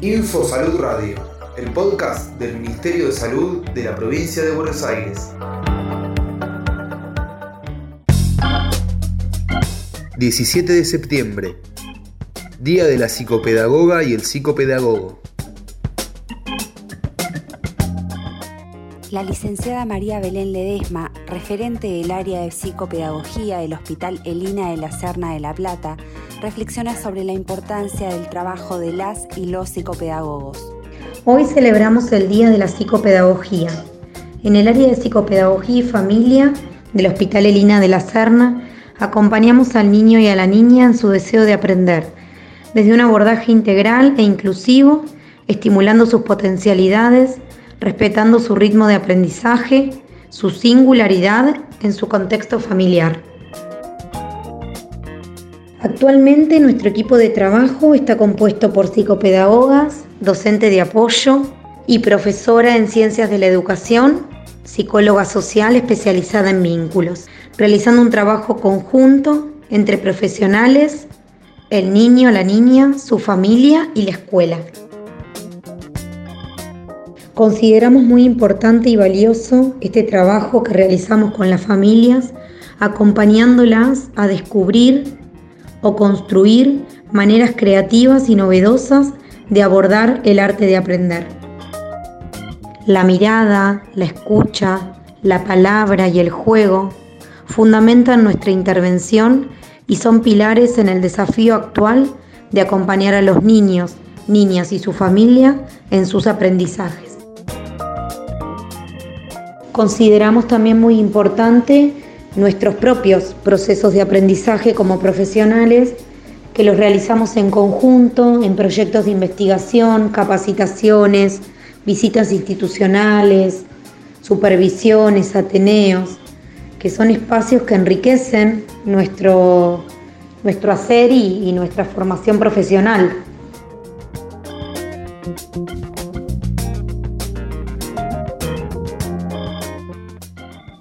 Info Salud Radio, el podcast del Ministerio de Salud de la provincia de Buenos Aires. 17 de septiembre, Día de la Psicopedagoga y el Psicopedagogo. La licenciada María Belén Ledesma, referente del área de psicopedagogía del Hospital Elina de la Serna de La Plata, reflexiona sobre la importancia del trabajo de las y los psicopedagogos. Hoy celebramos el Día de la Psicopedagogía. En el área de psicopedagogía y familia del Hospital Elina de la Serna, acompañamos al niño y a la niña en su deseo de aprender, desde un abordaje integral e inclusivo, estimulando sus potencialidades, respetando su ritmo de aprendizaje, su singularidad en su contexto familiar. Actualmente nuestro equipo de trabajo está compuesto por psicopedagogas, docente de apoyo y profesora en ciencias de la educación, psicóloga social especializada en vínculos, realizando un trabajo conjunto entre profesionales, el niño, la niña, su familia y la escuela. Consideramos muy importante y valioso este trabajo que realizamos con las familias, acompañándolas a descubrir o construir maneras creativas y novedosas de abordar el arte de aprender. La mirada, la escucha, la palabra y el juego fundamentan nuestra intervención y son pilares en el desafío actual de acompañar a los niños, niñas y su familia en sus aprendizajes. Consideramos también muy importante nuestros propios procesos de aprendizaje como profesionales, que los realizamos en conjunto, en proyectos de investigación, capacitaciones, visitas institucionales, supervisiones, ateneos, que son espacios que enriquecen nuestro, nuestro hacer y, y nuestra formación profesional.